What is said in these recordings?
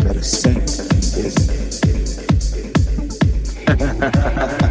that a saint isn't.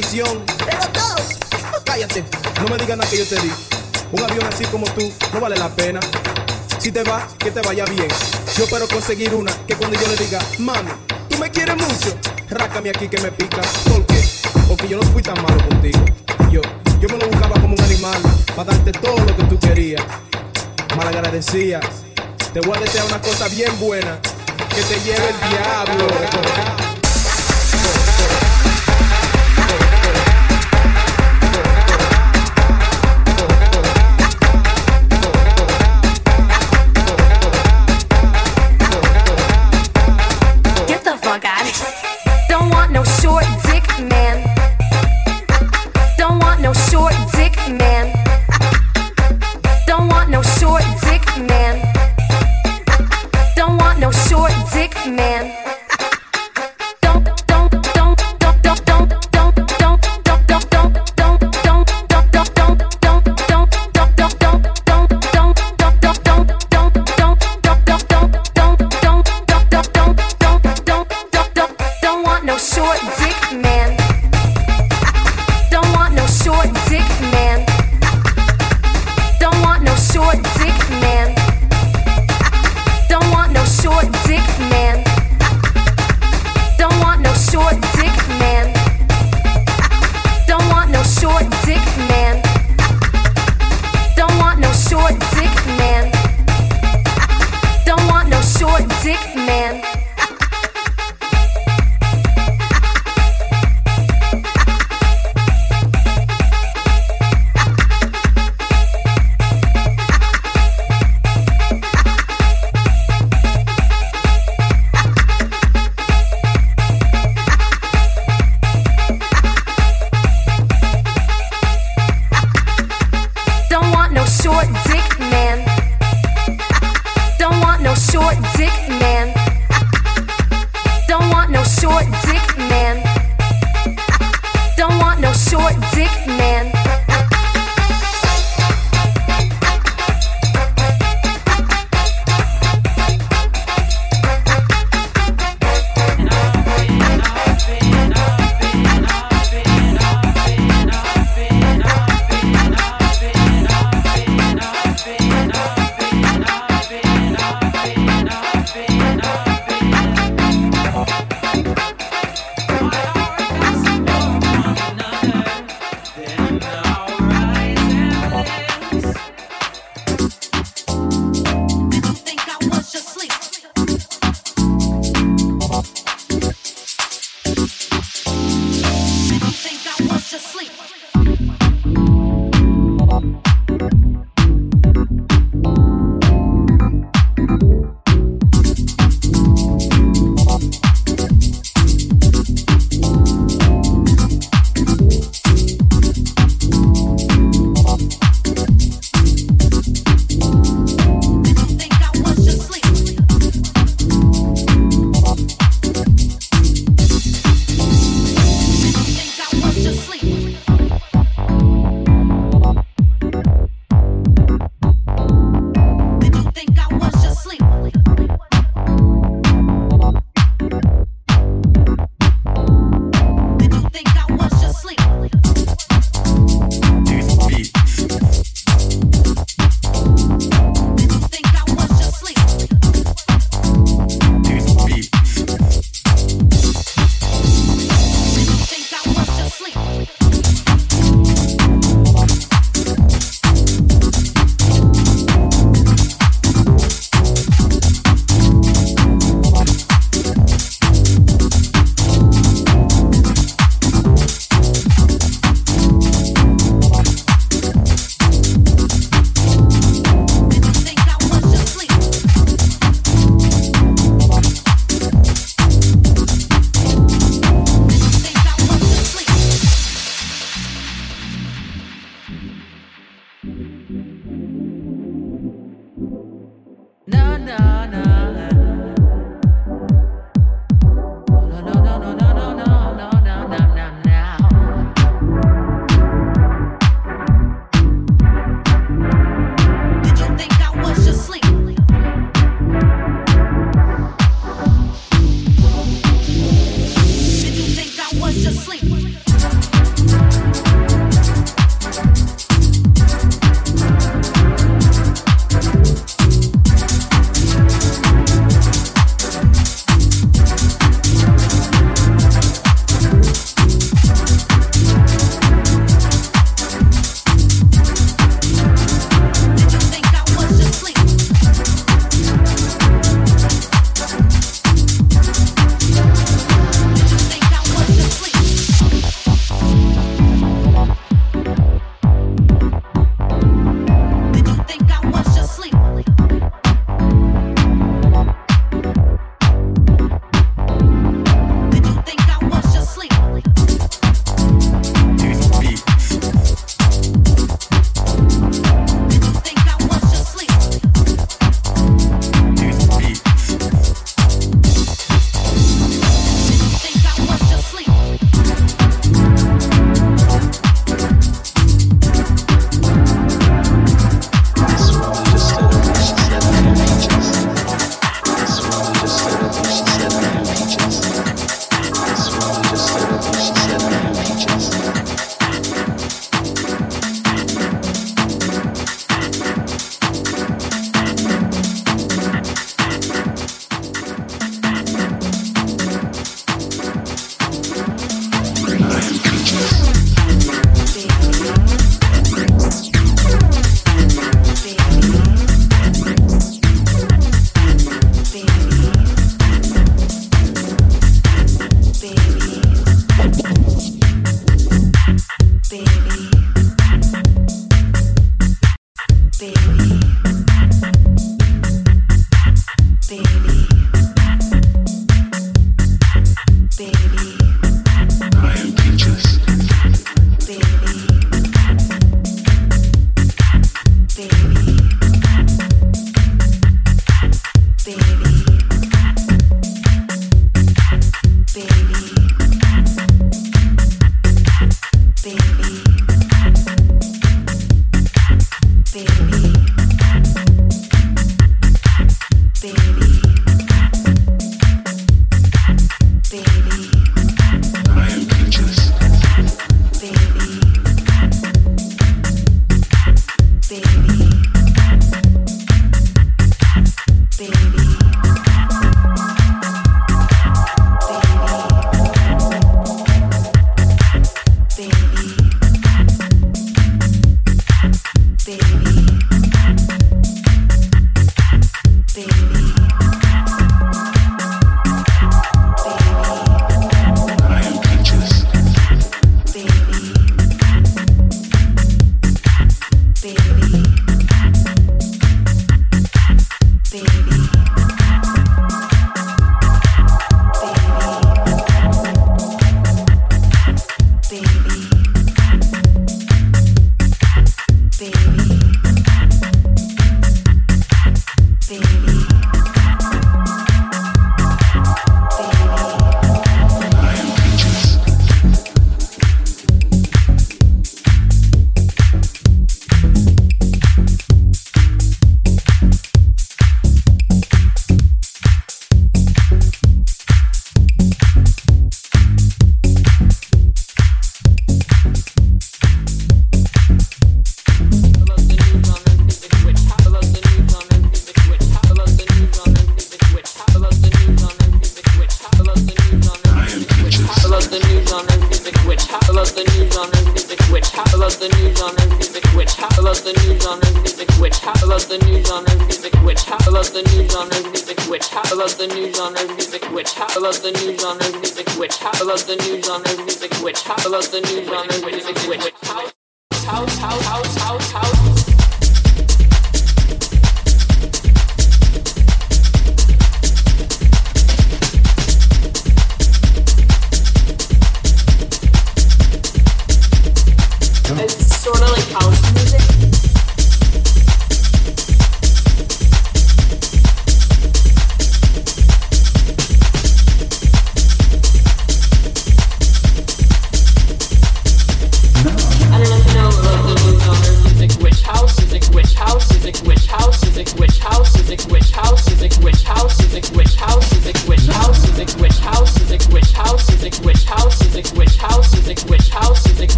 Traición. Cállate. No me digas nada que yo te di. Un avión así como tú no vale la pena. Si te vas, que te vaya bien. Yo espero conseguir una que cuando yo le diga, mami, tú me quieres mucho, rácame aquí que me pica. ¿Por qué? Porque yo no fui tan malo contigo. Yo, yo me lo buscaba como un animal para darte todo lo que tú querías. Malagradecías. Te voy a desear una cosa bien buena. Que te lleve el diablo.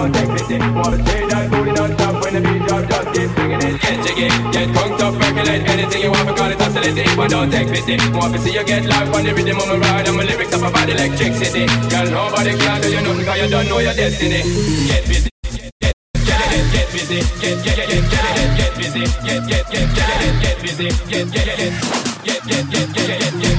don't take pity Wanna say that booty don't stop when the beat drop Just keep swinging it Get jiggy, get crunked up, percolate Anything you want, we call it hostility But don't take pity Want to see you get live on the rhythm of my ride And my lyrics up about electricity Girl, nobody can do you nothing Cause you don't know your destiny Get busy Get busy, get get get get get get busy, get get get get get busy, get get get get get get get get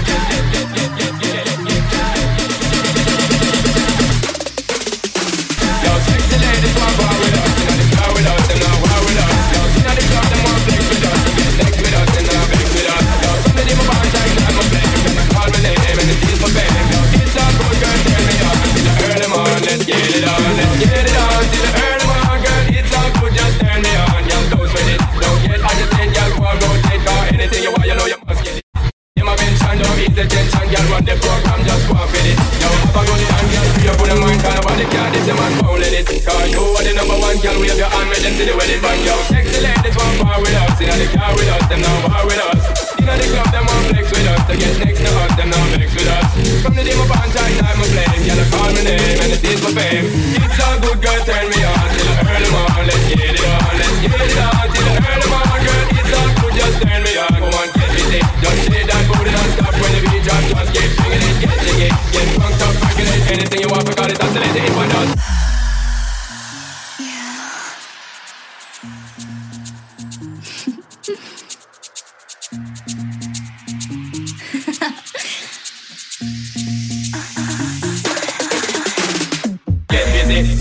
Anything you want, you know you must get it. You my mention, don't eat the tension, girl. Run the program, just go with it. You have a good time, girl. Free up with a mind, kind of body, girl. This your man fouling it. Cause you are the number one, girl. Wave your hand, make them see the wedding band, yo. Sexy ladies want bar with us, you know the car with us, them now bar with us. You know the club, them want flex with us. To get next to us, them now flex with us. From the day my band tied, I'm a flame. Girl, I call my name, and it is my fame. It's a good girl, turn me on till the early morning. Let's get it on, let's get it on till the early morning just turn me on. Come on, get busy, just shake that booty non-stop when the beat drop. Just keep swinging it, get jiggy, get funked up, rocking it. Anything you want, forgot it, oscillate it, one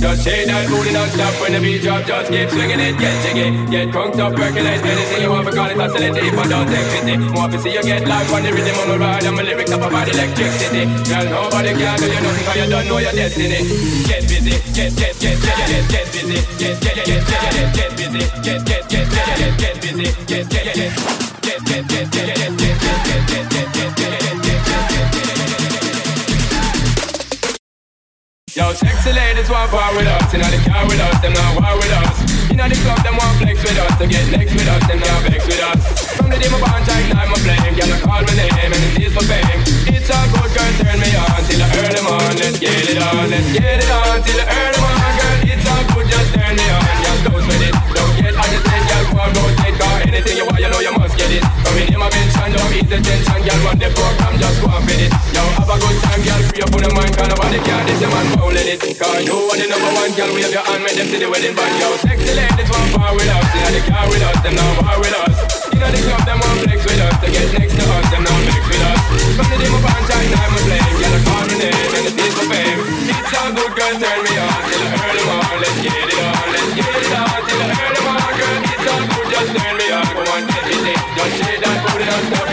just shake that booty non-stop when the beat drop. Just keep swinging it, get jiggy, get crunked up, percolate. Anything you want, forgot it, oscillate it, if I don't take pity. More to see you get live on the rhythm of my ride and my lyrics up about electricity. Girl, nobody can do you nothing 'cause you don't know your destiny. Get busy, get get get get get get busy, get get get get get get busy, get get get get get get busy, get get get get get get get get get get get get get get Yo, sexy ladies want war with us, inna the car with us, them not war with us. Inna the club, them want flex with us, to get next with us, them not vex with us. From the day my bond tight, I'm a flame, girl, I call my name and it is for fame. It's a good girl, turn me on till I earn them on. Let's get it on, let's get it on till I earn them on, girl. It's all good, just turn me on, girl, dose with it. Don't get agitated, girl, go. Anything you want, you know you must get it. Come in, my mention, don't ease the tension, girl, run the program, just go and fit it. Yo, have a good time, girl, free up on the mind, cause nobody can this, your man fouling it. Cause you are the number one, girl, wave your hand, make them see the wedding band, yo. Sexy ladies want bar with us, inna the car with us, them now bar with us. Inna the club, them want flex with us, to get next to us, them now mix with us. The day my band time, I'm a flame, girl, I call my name, and it is for fame. It's all good, girl, turn me on, till I earn them on, let's get it on, let's get it on, till I earn them just learn me up, come on, take it, just say that booty on and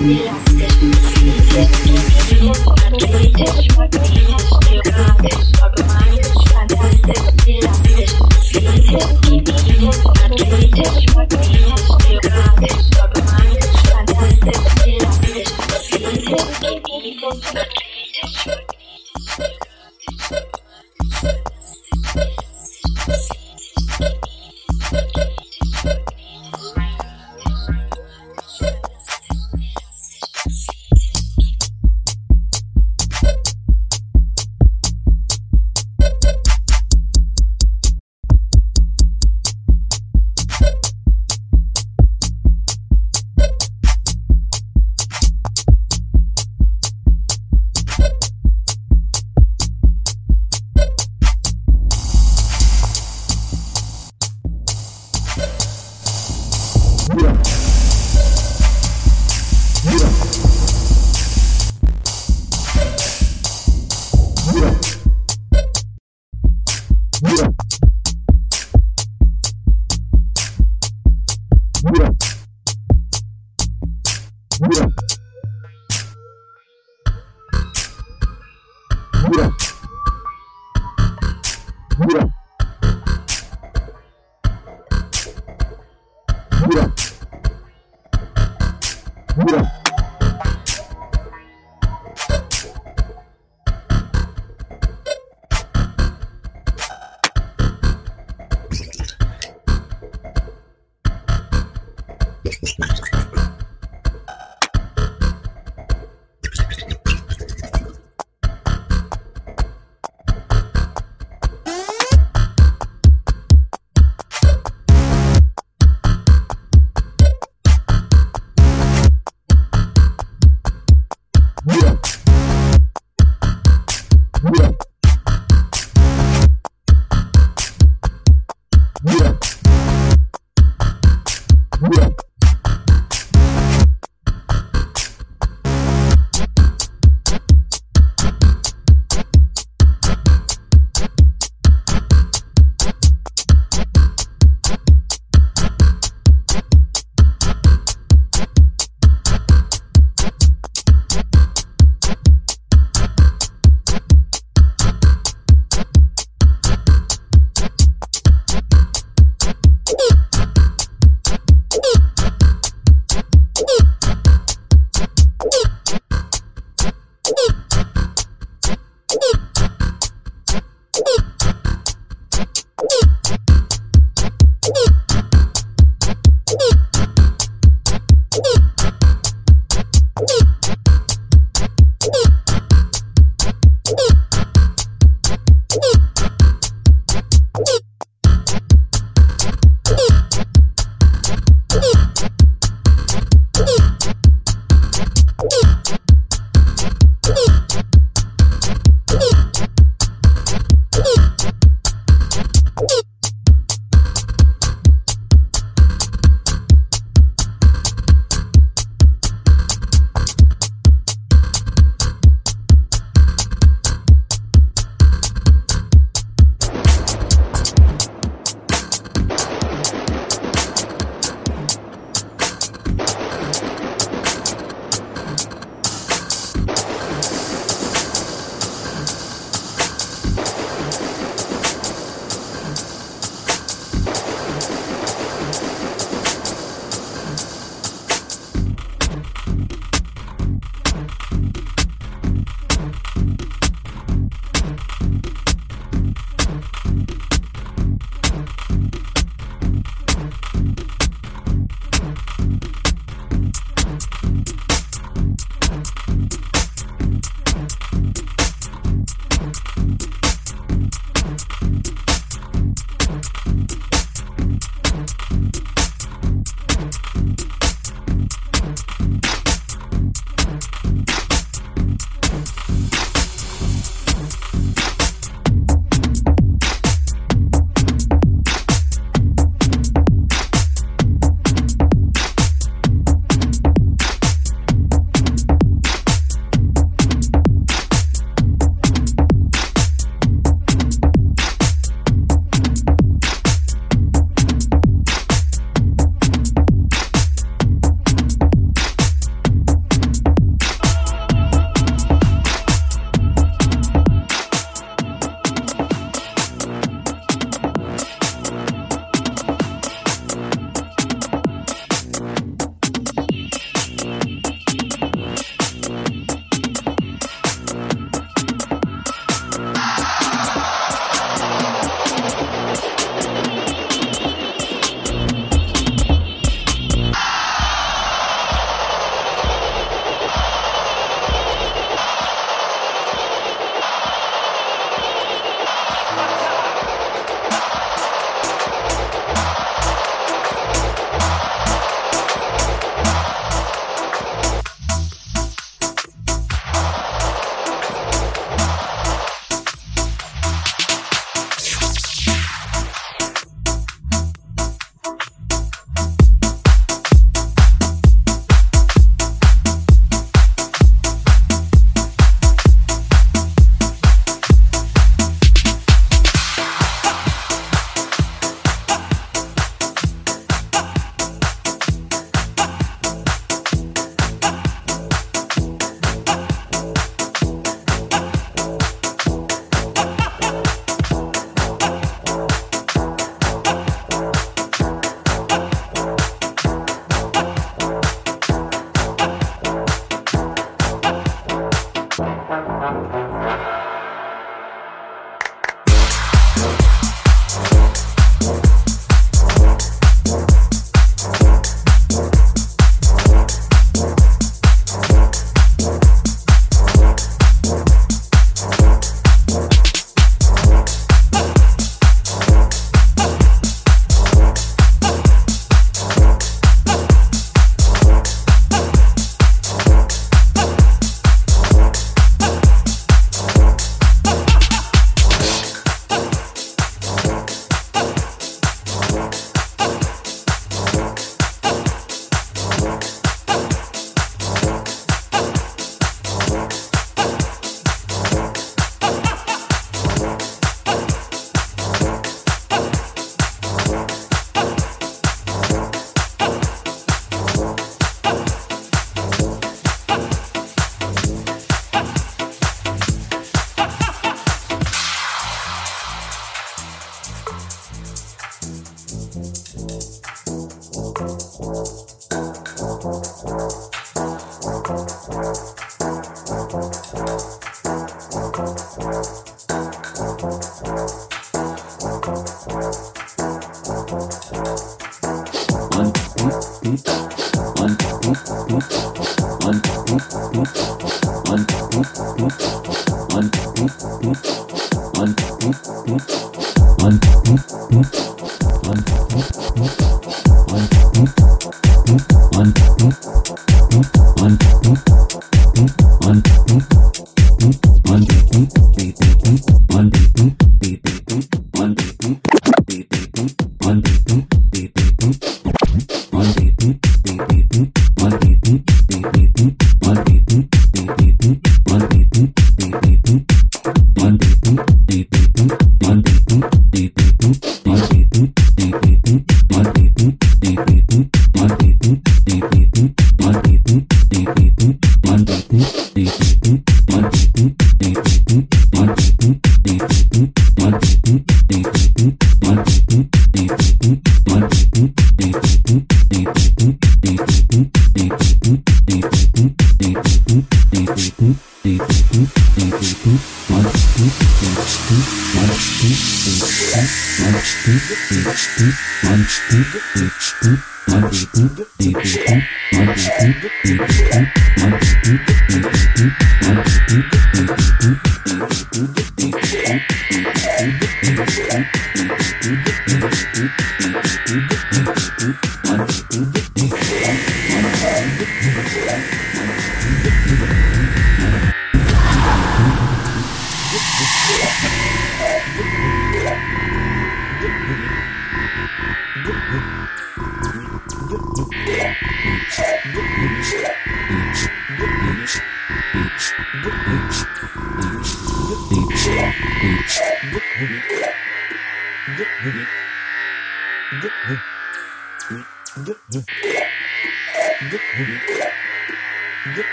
你。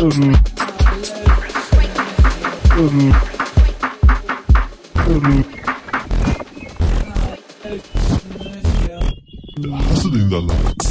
Hustle in the lot.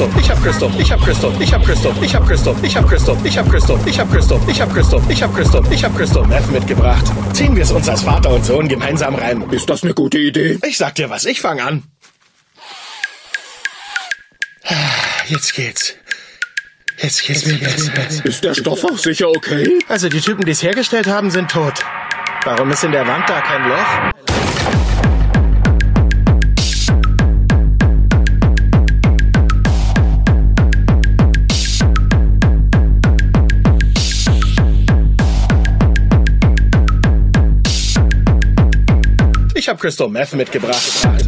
Christoph, ich hab Christoph, ich hab Christoph, ich hab Christoph, ich hab Christoph, ich hab Christoph, ich hab Christoph, ich hab Christoph, ich hab Christoph, ich hab Christoph, ich hab Christoph Meth mitgebracht. Ziehen wir es uns als Vater und Sohn gemeinsam rein. Ist das eine gute Idee? Ich sag dir was, ich fang an. Jetzt geht's. Jetzt geht's mir besser. Ist der Stoff auch sicher okay? Also die Typen, die es hergestellt haben, sind tot. Warum ist in der Wand da kein Loch? Crystal Meth mitgebracht.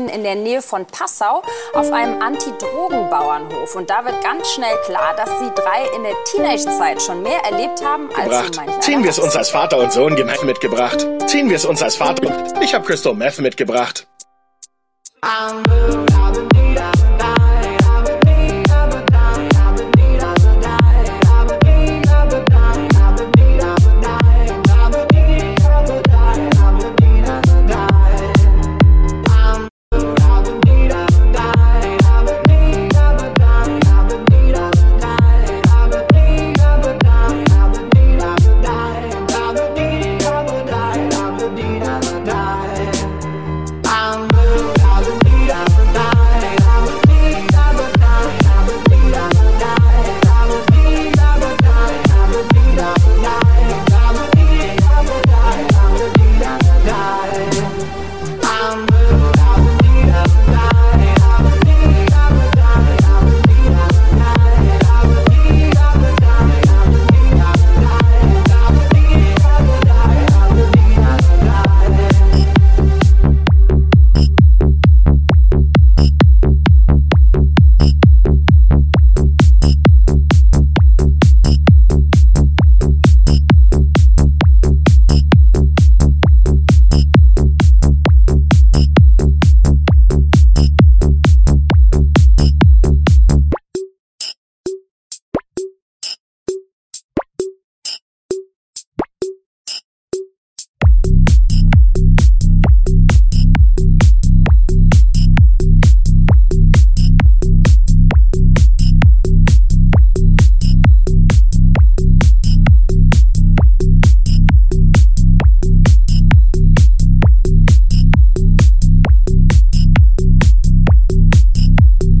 Jugendlichen in der Nähe von Passau auf einem Anti-Drogen-Bauernhof. Und da wird ganz schnell klar, dass die drei in der Teenage-Zeit schon mehr erlebt haben als so manch Ziehen wir es uns als Vater und Sohn gemeinsam mitgebracht. Ziehen wir es uns als Vater. Ich hab Crystal Meth mitgebracht. I'm